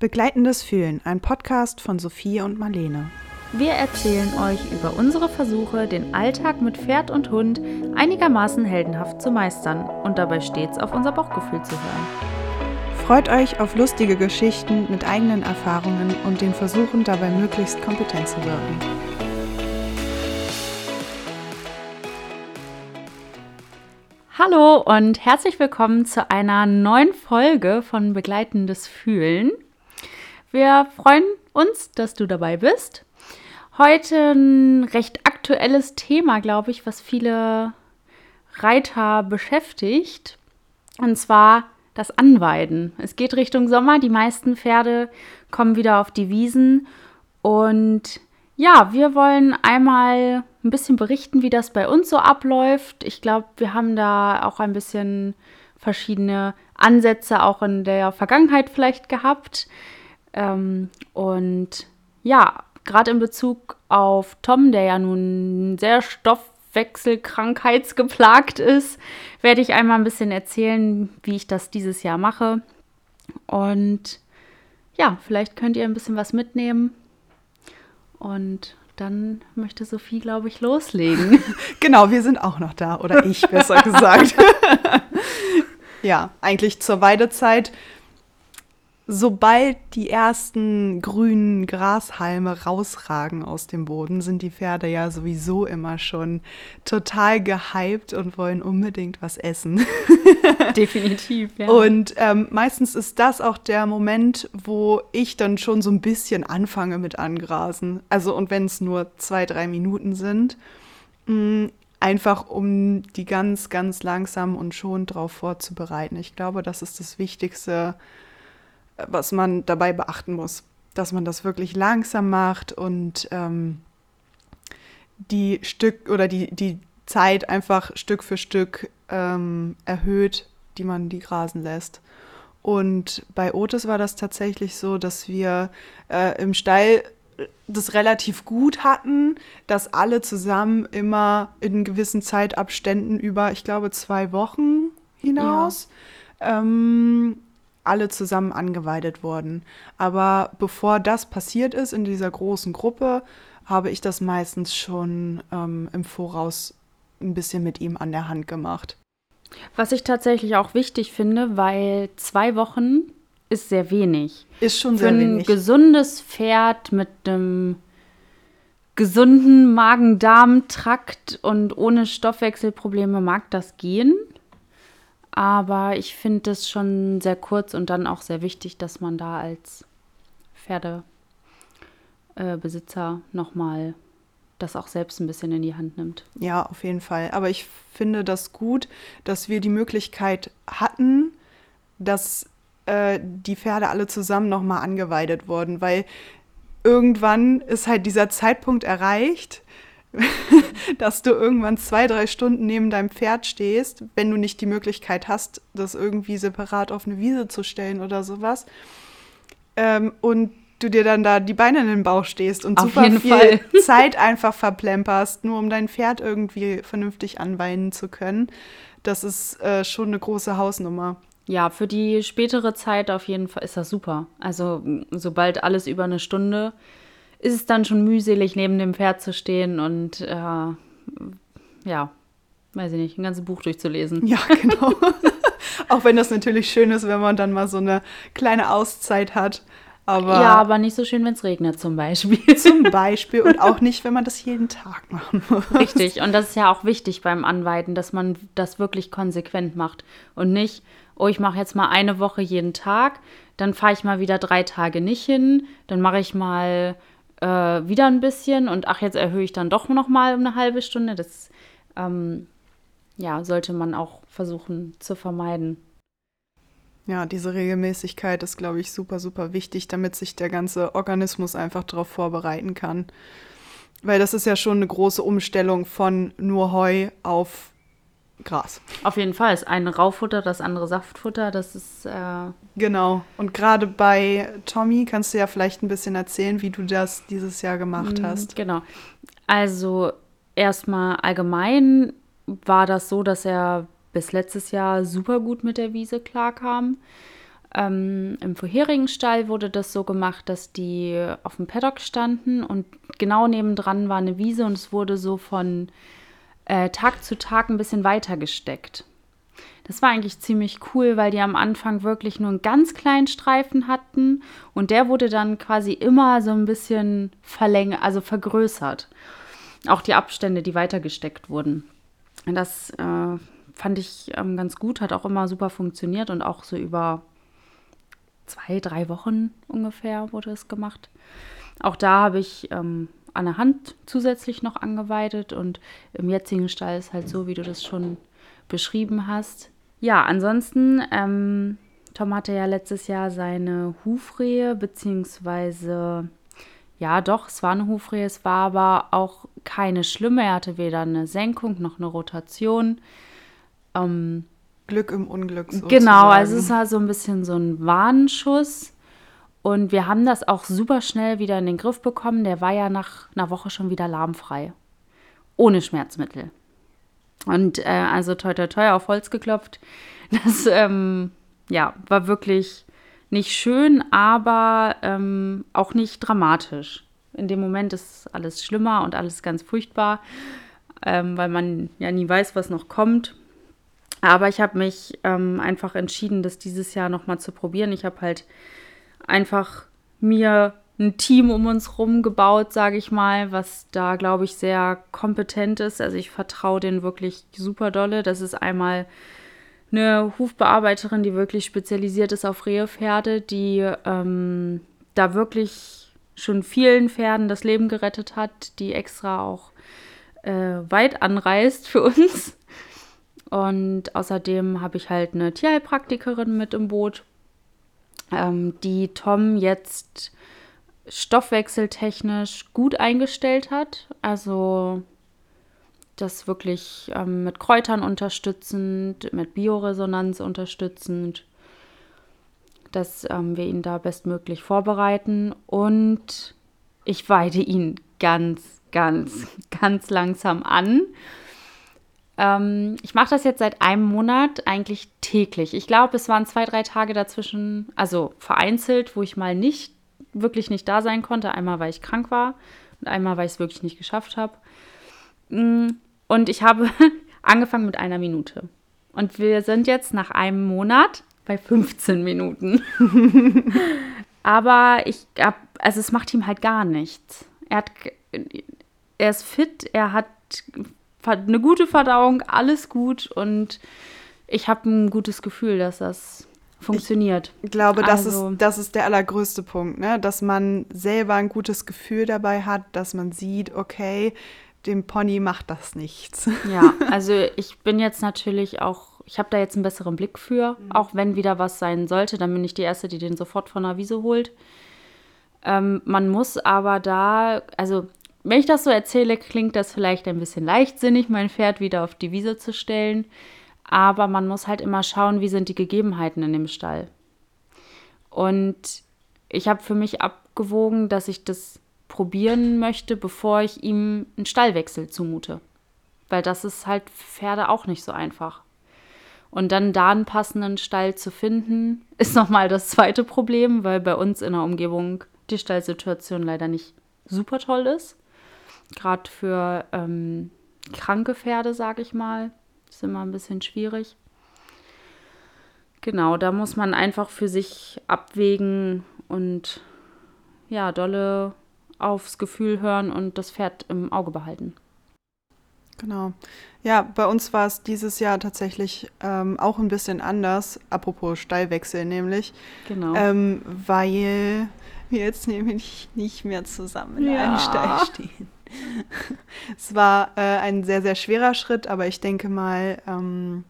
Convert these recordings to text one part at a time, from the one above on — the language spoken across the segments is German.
Begleitendes Fühlen, ein Podcast von Sophie und Marlene. Wir erzählen euch über unsere Versuche, den Alltag mit Pferd und Hund einigermaßen heldenhaft zu meistern und dabei stets auf unser Bauchgefühl zu hören. Freut euch auf lustige Geschichten mit eigenen Erfahrungen und den Versuchen, dabei möglichst kompetent zu wirken. Hallo und herzlich willkommen zu einer neuen Folge von Begleitendes Fühlen. Wir freuen uns, dass du dabei bist. Heute ein recht aktuelles Thema, glaube ich, was viele Reiter beschäftigt. Und zwar das Anweiden. Es geht Richtung Sommer. Die meisten Pferde kommen wieder auf die Wiesen. Und ja, wir wollen einmal ein bisschen berichten, wie das bei uns so abläuft. Ich glaube, wir haben da auch ein bisschen verschiedene Ansätze auch in der Vergangenheit vielleicht gehabt. Ähm, und ja, gerade in Bezug auf Tom, der ja nun sehr stoffwechselkrankheitsgeplagt ist, werde ich einmal ein bisschen erzählen, wie ich das dieses Jahr mache. Und ja, vielleicht könnt ihr ein bisschen was mitnehmen. Und dann möchte Sophie, glaube ich, loslegen. genau, wir sind auch noch da, oder ich besser gesagt. ja, eigentlich zur Weidezeit sobald die ersten grünen Grashalme rausragen aus dem Boden, sind die Pferde ja sowieso immer schon total gehypt und wollen unbedingt was essen. Definitiv, ja. Und ähm, meistens ist das auch der Moment, wo ich dann schon so ein bisschen anfange mit Angrasen. Also, und wenn es nur zwei, drei Minuten sind, mh, mm, einfach um die ganz, ganz langsam und schon darauf vorzubereiten. Ich glaube, das ist das Wichtigste was man dabei beachten muss. Dass man das wirklich langsam macht und ähm, die Stück oder die, die Zeit einfach Stück für Stück ähm, erhöht, die man die grasen lässt. Und bei Otis war das tatsächlich so, dass wir äh, im Stall das relativ gut hatten, dass alle zusammen immer in gewissen Zeitabständen über, ich glaube, zwei Wochen hinaus ja. ähm, alle zusammen angeweidet wurden. Aber bevor das passiert ist in dieser großen Gruppe, habe ich das meistens schon ähm, im Voraus ein bisschen mit ihm an der Hand gemacht. Was ich tatsächlich auch wichtig finde, weil zwei Wochen ist sehr wenig. Ist schon sehr Für wenig. Für ein gesundes Pferd mit einem gesunden Magen-Darm-Trakt und ohne Stoffwechselprobleme mag das gehen. Aber ich finde es schon sehr kurz und dann auch sehr wichtig, dass man da als Pferdebesitzer nochmal das auch selbst ein bisschen in die Hand nimmt. Ja, auf jeden Fall. Aber ich finde das gut, dass wir die Möglichkeit hatten, dass äh, die Pferde alle zusammen nochmal angeweidet wurden, weil irgendwann ist halt dieser Zeitpunkt erreicht, dass du irgendwann zwei, drei Stunden neben deinem Pferd stehst, wenn du nicht die Möglichkeit hast, das irgendwie separat auf eine Wiese zu stellen oder sowas. Ähm, und du dir dann da die Beine in den Bauch stehst und auf super viel Fall. Zeit einfach verplemperst, nur um dein Pferd irgendwie vernünftig anweinen zu können. Das ist äh, schon eine große Hausnummer. Ja, für die spätere Zeit auf jeden Fall ist das super. Also sobald alles über eine Stunde ist es dann schon mühselig, neben dem Pferd zu stehen und äh, ja, weiß ich nicht, ein ganzes Buch durchzulesen. Ja, genau. Auch wenn das natürlich schön ist, wenn man dann mal so eine kleine Auszeit hat. Aber ja, aber nicht so schön, wenn es regnet zum Beispiel. Zum Beispiel und auch nicht, wenn man das jeden Tag machen muss. Richtig, und das ist ja auch wichtig beim Anweiden, dass man das wirklich konsequent macht und nicht, oh, ich mache jetzt mal eine Woche jeden Tag, dann fahre ich mal wieder drei Tage nicht hin, dann mache ich mal äh, wieder ein bisschen und ach, jetzt erhöhe ich dann doch noch mal um eine halbe Stunde. Das ähm, ja, sollte man auch versuchen zu vermeiden. Ja, diese Regelmäßigkeit ist, glaube ich, super, super wichtig, damit sich der ganze Organismus einfach darauf vorbereiten kann. Weil das ist ja schon eine große Umstellung von nur Heu auf Gras. Auf jeden Fall. Das eine Raufutter, das andere Saftfutter, das ist. Äh genau. Und gerade bei Tommy kannst du ja vielleicht ein bisschen erzählen, wie du das dieses Jahr gemacht mhm, hast. Genau. Also, erstmal allgemein war das so, dass er bis letztes Jahr super gut mit der Wiese klarkam. Ähm, Im vorherigen Stall wurde das so gemacht, dass die auf dem Paddock standen und genau nebendran war eine Wiese und es wurde so von äh, Tag zu Tag ein bisschen weiter gesteckt. Das war eigentlich ziemlich cool, weil die am Anfang wirklich nur einen ganz kleinen Streifen hatten und der wurde dann quasi immer so ein bisschen verlängert, also vergrößert. Auch die Abstände, die weitergesteckt wurden. Das äh, fand ich ähm, ganz gut, hat auch immer super funktioniert und auch so über zwei, drei Wochen ungefähr wurde es gemacht. Auch da habe ich ähm, an der Hand zusätzlich noch angeweidet und im jetzigen Stall ist halt so, wie du das schon beschrieben hast. Ja, ansonsten, ähm, Tom hatte ja letztes Jahr seine Hufrehe, beziehungsweise, ja doch, es war eine Hufrehe, es war aber auch keine schlimme. Er hatte weder eine Senkung noch eine Rotation. Ähm, Glück im Unglück. Sozusagen. Genau, also es war so ein bisschen so ein Warnschuss. Und wir haben das auch super schnell wieder in den Griff bekommen. Der war ja nach einer Woche schon wieder lahmfrei. Ohne Schmerzmittel. Und äh, also toi toi toi auf Holz geklopft. Das ähm, ja, war wirklich nicht schön, aber ähm, auch nicht dramatisch. In dem Moment ist alles schlimmer und alles ganz furchtbar, ähm, weil man ja nie weiß, was noch kommt. Aber ich habe mich ähm, einfach entschieden, das dieses Jahr nochmal zu probieren. Ich habe halt einfach mir ein Team um uns rum gebaut, sage ich mal, was da, glaube ich, sehr kompetent ist. Also ich vertraue denen wirklich super dolle. Das ist einmal eine Hufbearbeiterin, die wirklich spezialisiert ist auf Rehepferde, die ähm, da wirklich schon vielen Pferden das Leben gerettet hat, die extra auch äh, weit anreist für uns. Und außerdem habe ich halt eine Tierheilpraktikerin mit im Boot, ähm, die Tom jetzt stoffwechseltechnisch gut eingestellt hat. Also das wirklich ähm, mit Kräutern unterstützend, mit Bioresonanz unterstützend, dass ähm, wir ihn da bestmöglich vorbereiten. Und ich weide ihn ganz, ganz, ganz langsam an. Ähm, ich mache das jetzt seit einem Monat eigentlich täglich. Ich glaube, es waren zwei, drei Tage dazwischen, also vereinzelt, wo ich mal nicht wirklich nicht da sein konnte. Einmal, weil ich krank war und einmal, weil ich es wirklich nicht geschafft habe. Mm, und ich habe angefangen mit einer Minute. Und wir sind jetzt nach einem Monat bei 15 Minuten. Aber ich habe, also es macht ihm halt gar nichts. Er hat, er ist fit, er hat eine gute Verdauung, alles gut und ich habe ein gutes Gefühl, dass das funktioniert. Ich glaube, das, also. ist, das ist der allergrößte Punkt, ne? dass man selber ein gutes Gefühl dabei hat, dass man sieht, okay, dem Pony macht das nichts. Ja, also ich bin jetzt natürlich auch, ich habe da jetzt einen besseren Blick für, mhm. auch wenn wieder was sein sollte, dann bin ich die Erste, die den sofort von der Wiese holt. Ähm, man muss aber da, also wenn ich das so erzähle, klingt das vielleicht ein bisschen leichtsinnig, mein Pferd wieder auf die Wiese zu stellen. Aber man muss halt immer schauen, wie sind die Gegebenheiten in dem Stall. Und ich habe für mich abgewogen, dass ich das probieren möchte, bevor ich ihm einen Stallwechsel zumute. Weil das ist halt für Pferde auch nicht so einfach. Und dann da einen passenden Stall zu finden, ist nochmal das zweite Problem, weil bei uns in der Umgebung die Stallsituation leider nicht super toll ist. Gerade für ähm, kranke Pferde, sage ich mal. Ist immer ein bisschen schwierig. Genau, da muss man einfach für sich abwägen und ja, dolle aufs Gefühl hören und das Pferd im Auge behalten. Genau. Ja, bei uns war es dieses Jahr tatsächlich ähm, auch ein bisschen anders, apropos Stallwechsel nämlich. Genau. Ähm, weil wir jetzt nämlich nicht mehr zusammen in ja. einem Stall stehen. Es war äh, ein sehr, sehr schwerer Schritt, aber ich denke mal, ähm,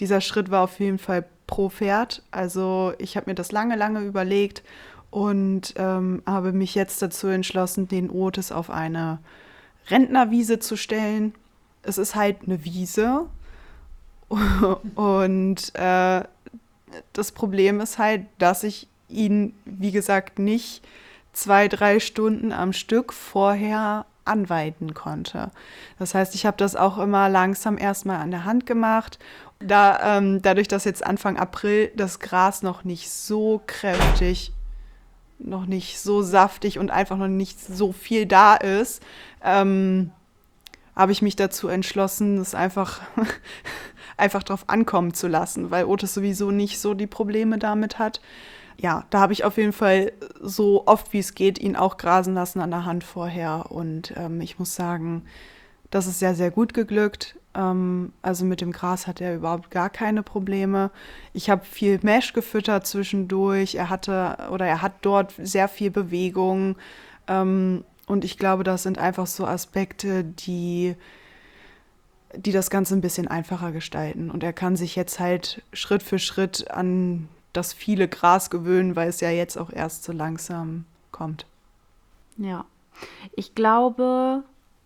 dieser Schritt war auf jeden Fall pro Pferd. Also ich habe mir das lange, lange überlegt und ähm, habe mich jetzt dazu entschlossen, den Otis auf eine Rentnerwiese zu stellen. Es ist halt eine Wiese und äh, das Problem ist halt, dass ich ihn, wie gesagt, nicht zwei, drei Stunden am Stück vorher anweiden konnte. Das heißt, ich habe das auch immer langsam erstmal an der Hand gemacht. Da, ähm, dadurch, dass jetzt Anfang April das Gras noch nicht so kräftig, noch nicht so saftig und einfach noch nicht so viel da ist, ähm, habe ich mich dazu entschlossen, es einfach, einfach drauf ankommen zu lassen, weil Otis sowieso nicht so die Probleme damit hat. Ja, da habe ich auf jeden Fall so oft wie es geht ihn auch grasen lassen an der Hand vorher. Und ähm, ich muss sagen, das ist sehr, sehr gut geglückt. Ähm, also mit dem Gras hat er überhaupt gar keine Probleme. Ich habe viel Mesh gefüttert zwischendurch. Er hatte oder er hat dort sehr viel Bewegung. Ähm, und ich glaube, das sind einfach so Aspekte, die, die das Ganze ein bisschen einfacher gestalten. Und er kann sich jetzt halt Schritt für Schritt an das viele Gras gewöhnen, weil es ja jetzt auch erst so langsam kommt. Ja, ich glaube,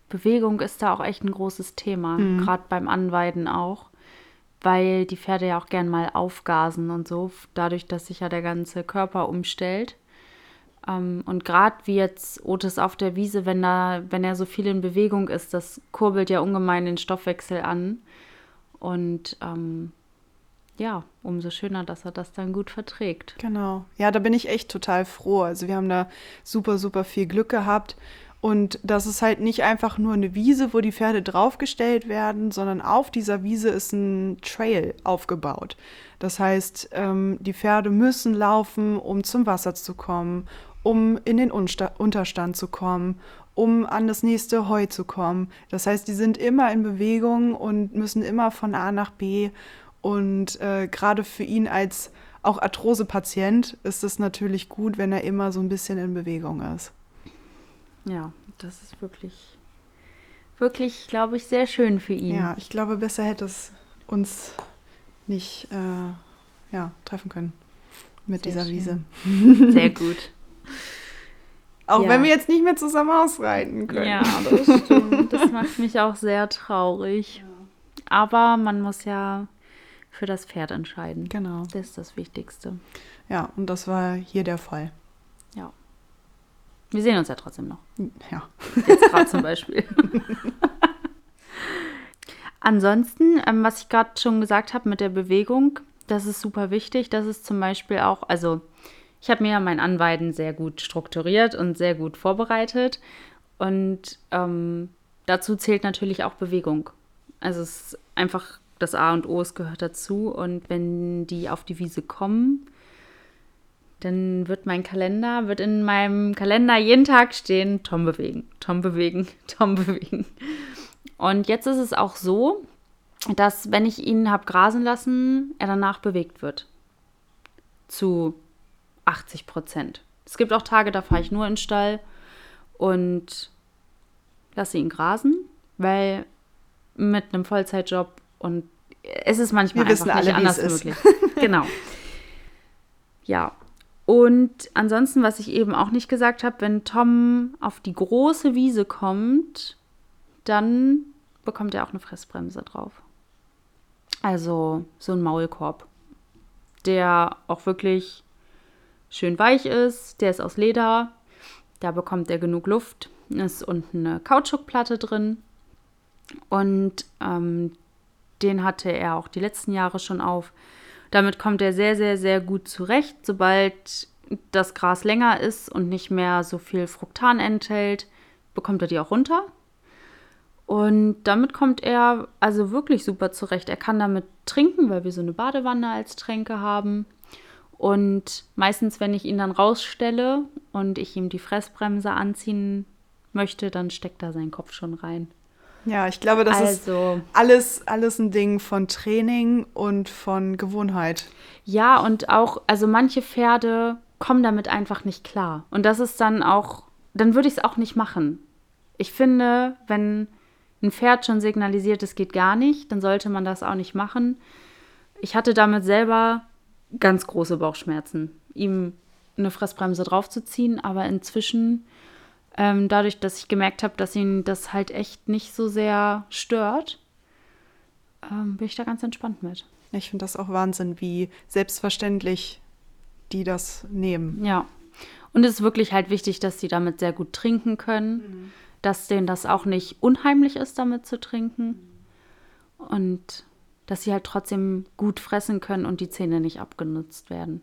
Bewegung ist da auch echt ein großes Thema, mhm. gerade beim Anweiden auch, weil die Pferde ja auch gern mal aufgasen und so, dadurch, dass sich ja der ganze Körper umstellt. Ähm, und gerade wie jetzt Otis auf der Wiese, wenn, da, wenn er so viel in Bewegung ist, das kurbelt ja ungemein den Stoffwechsel an. Und ähm, ja, umso schöner, dass er das dann gut verträgt. Genau. Ja, da bin ich echt total froh. Also wir haben da super, super viel Glück gehabt. Und das ist halt nicht einfach nur eine Wiese, wo die Pferde draufgestellt werden, sondern auf dieser Wiese ist ein Trail aufgebaut. Das heißt, ähm, die Pferde müssen laufen, um zum Wasser zu kommen, um in den Unsta Unterstand zu kommen, um an das nächste Heu zu kommen. Das heißt, die sind immer in Bewegung und müssen immer von A nach B. Und äh, gerade für ihn als auch Arthrose-Patient ist es natürlich gut, wenn er immer so ein bisschen in Bewegung ist. Ja, das ist wirklich, wirklich, glaube ich, sehr schön für ihn. Ja, ich glaube, besser hätte es uns nicht äh, ja, treffen können mit sehr dieser schön. Wiese. Sehr gut. Auch ja. wenn wir jetzt nicht mehr zusammen ausreiten können. Ja, das stimmt. Das macht mich auch sehr traurig. Ja. Aber man muss ja für das Pferd entscheiden. Genau. Das ist das Wichtigste. Ja, und das war hier der Fall. Ja. Wir sehen uns ja trotzdem noch. Ja. Jetzt gerade zum Beispiel. Ansonsten, ähm, was ich gerade schon gesagt habe mit der Bewegung, das ist super wichtig. Das ist zum Beispiel auch, also ich habe mir ja mein Anweiden sehr gut strukturiert und sehr gut vorbereitet. Und ähm, dazu zählt natürlich auch Bewegung. Also es ist einfach das A und O, es gehört dazu. Und wenn die auf die Wiese kommen, dann wird mein Kalender, wird in meinem Kalender jeden Tag stehen, Tom bewegen, Tom bewegen, Tom bewegen. Und jetzt ist es auch so, dass wenn ich ihn habe grasen lassen, er danach bewegt wird. Zu 80 Prozent. Es gibt auch Tage, da fahre ich nur in den Stall und lasse ihn grasen, weil mit einem Vollzeitjob und es ist manchmal Wir einfach nicht anders möglich. genau. Ja. Und ansonsten, was ich eben auch nicht gesagt habe, wenn Tom auf die große Wiese kommt, dann bekommt er auch eine Fressbremse drauf. Also so ein Maulkorb, der auch wirklich schön weich ist. Der ist aus Leder. Da bekommt er genug Luft. Ist unten eine Kautschukplatte drin. Und ähm, den hatte er auch die letzten Jahre schon auf. Damit kommt er sehr, sehr, sehr gut zurecht. Sobald das Gras länger ist und nicht mehr so viel Fruktan enthält, bekommt er die auch runter. Und damit kommt er also wirklich super zurecht. Er kann damit trinken, weil wir so eine Badewanne als Tränke haben. Und meistens, wenn ich ihn dann rausstelle und ich ihm die Fressbremse anziehen möchte, dann steckt da sein Kopf schon rein. Ja, ich glaube, das also, ist alles, alles ein Ding von Training und von Gewohnheit. Ja, und auch, also manche Pferde kommen damit einfach nicht klar. Und das ist dann auch, dann würde ich es auch nicht machen. Ich finde, wenn ein Pferd schon signalisiert, es geht gar nicht, dann sollte man das auch nicht machen. Ich hatte damit selber ganz große Bauchschmerzen, ihm eine Fressbremse draufzuziehen. Aber inzwischen, ähm, dadurch, dass ich gemerkt habe, dass ihn das halt echt nicht so sehr stört, ähm, bin ich da ganz entspannt mit. Ich finde das auch Wahnsinn, wie selbstverständlich die das nehmen. Ja. Und es ist wirklich halt wichtig, dass sie damit sehr gut trinken können. Mhm. dass denen das auch nicht unheimlich ist, damit zu trinken. Und dass sie halt trotzdem gut fressen können und die Zähne nicht abgenutzt werden.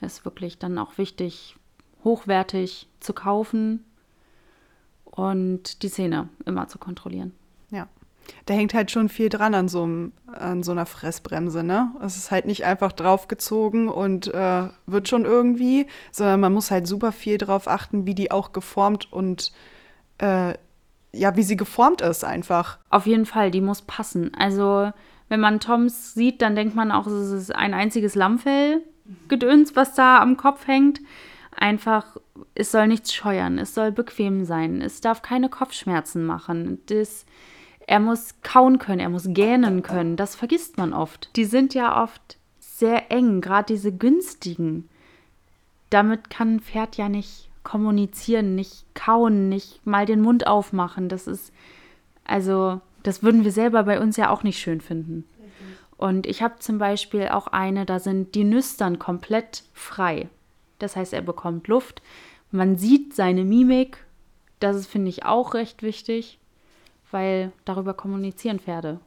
Das ist wirklich dann auch wichtig, hochwertig zu kaufen und die Zähne immer zu kontrollieren. Ja. Da hängt halt schon viel dran an so, einem, an so einer Fressbremse, ne? Es ist halt nicht einfach draufgezogen und äh, wird schon irgendwie, sondern man muss halt super viel drauf achten, wie die auch geformt und äh, ja, wie sie geformt ist einfach. Auf jeden Fall, die muss passen. Also, wenn man Toms sieht, dann denkt man auch, es ist ein einziges Lammfell-Gedöns, was da am Kopf hängt. Einfach, es soll nichts scheuern, es soll bequem sein, es darf keine Kopfschmerzen machen. Das, er muss kauen können, er muss gähnen können. Das vergisst man oft. Die sind ja oft sehr eng, gerade diese günstigen. Damit kann ein Pferd ja nicht kommunizieren, nicht kauen, nicht mal den Mund aufmachen. Das ist, also, das würden wir selber bei uns ja auch nicht schön finden. Und ich habe zum Beispiel auch eine, da sind die Nüstern komplett frei. Das heißt, er bekommt Luft. Man sieht seine Mimik. Das ist, finde ich, auch recht wichtig, weil darüber kommunizieren Pferde.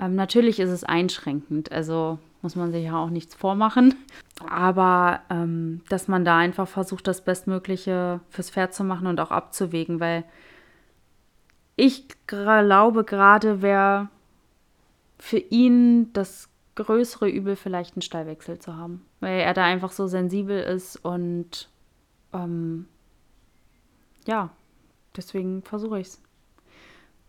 Ähm, natürlich ist es einschränkend. Also muss man sich ja auch nichts vormachen. Aber ähm, dass man da einfach versucht, das Bestmögliche fürs Pferd zu machen und auch abzuwägen, weil ich glaube gerade wäre für ihn das größere Übel vielleicht einen Stallwechsel zu haben, weil er da einfach so sensibel ist und ähm, ja, deswegen versuche ich es.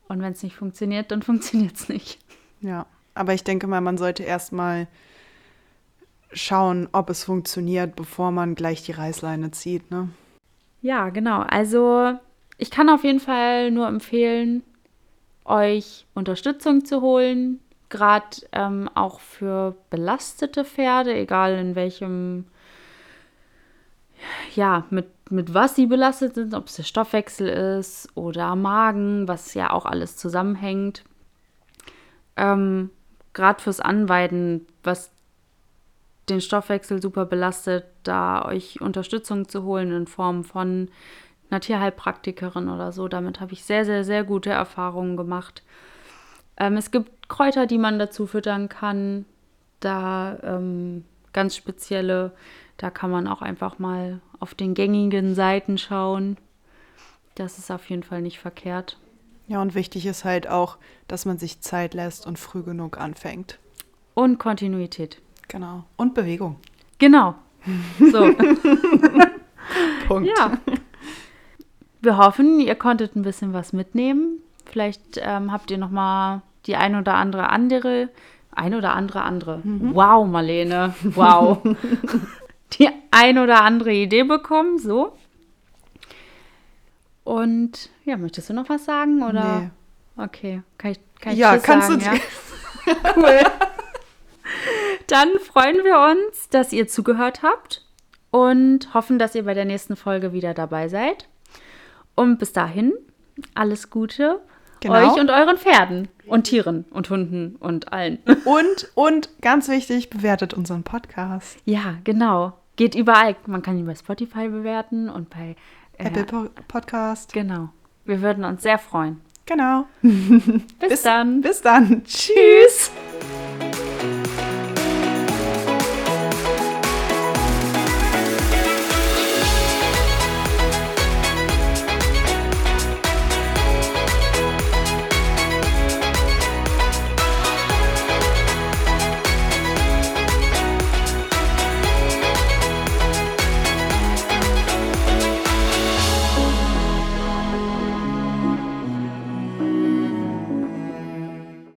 Und wenn es nicht funktioniert, dann funktioniert es nicht. Ja. Aber ich denke mal, man sollte erstmal schauen, ob es funktioniert, bevor man gleich die Reißleine zieht, ne? Ja, genau. Also ich kann auf jeden Fall nur empfehlen, euch Unterstützung zu holen, gerade ähm, auch für belastete Pferde, egal in welchem, ja, mit, mit was sie belastet sind, ob es der Stoffwechsel ist oder Magen, was ja auch alles zusammenhängt. Ähm, gerade fürs Anweiden, was den Stoffwechsel super belastet, da euch Unterstützung zu holen in Form von einer Tierheilpraktikerin oder so. Damit habe ich sehr, sehr, sehr gute Erfahrungen gemacht. Ähm, es gibt Kräuter, die man dazu füttern kann. Da ähm, ganz spezielle, da kann man auch einfach mal auf den gängigen Seiten schauen. Das ist auf jeden Fall nicht verkehrt. Ja, und wichtig ist halt auch, dass man sich Zeit lässt und früh genug anfängt. Und Kontinuität. Genau. Und Bewegung. Genau. So. Punkt. Ja. Wir hoffen, ihr konntet ein bisschen was mitnehmen. Vielleicht ähm, habt ihr noch mal die ein oder andere andere, ein oder andere andere. Mhm. Wow, Marlene. Wow. die ein oder andere Idee bekommen. So. Und ja, möchtest du noch was sagen? Oder? Nee. Okay, kann ich, kann ich ja, kannst sagen, du ja? cool. Dann freuen wir uns, dass ihr zugehört habt und hoffen, dass ihr bei der nächsten Folge wieder dabei seid. Und bis dahin, alles Gute genau. euch und euren Pferden und Tieren und Hunden und allen. Und, und ganz wichtig, bewertet unseren Podcast. Ja, genau. Geht überall. Man kann ihn bei Spotify bewerten und bei Apple po Podcast. Genau. Wir würden uns sehr freuen. Genau. bis, bis dann. Bis dann. Tschüss.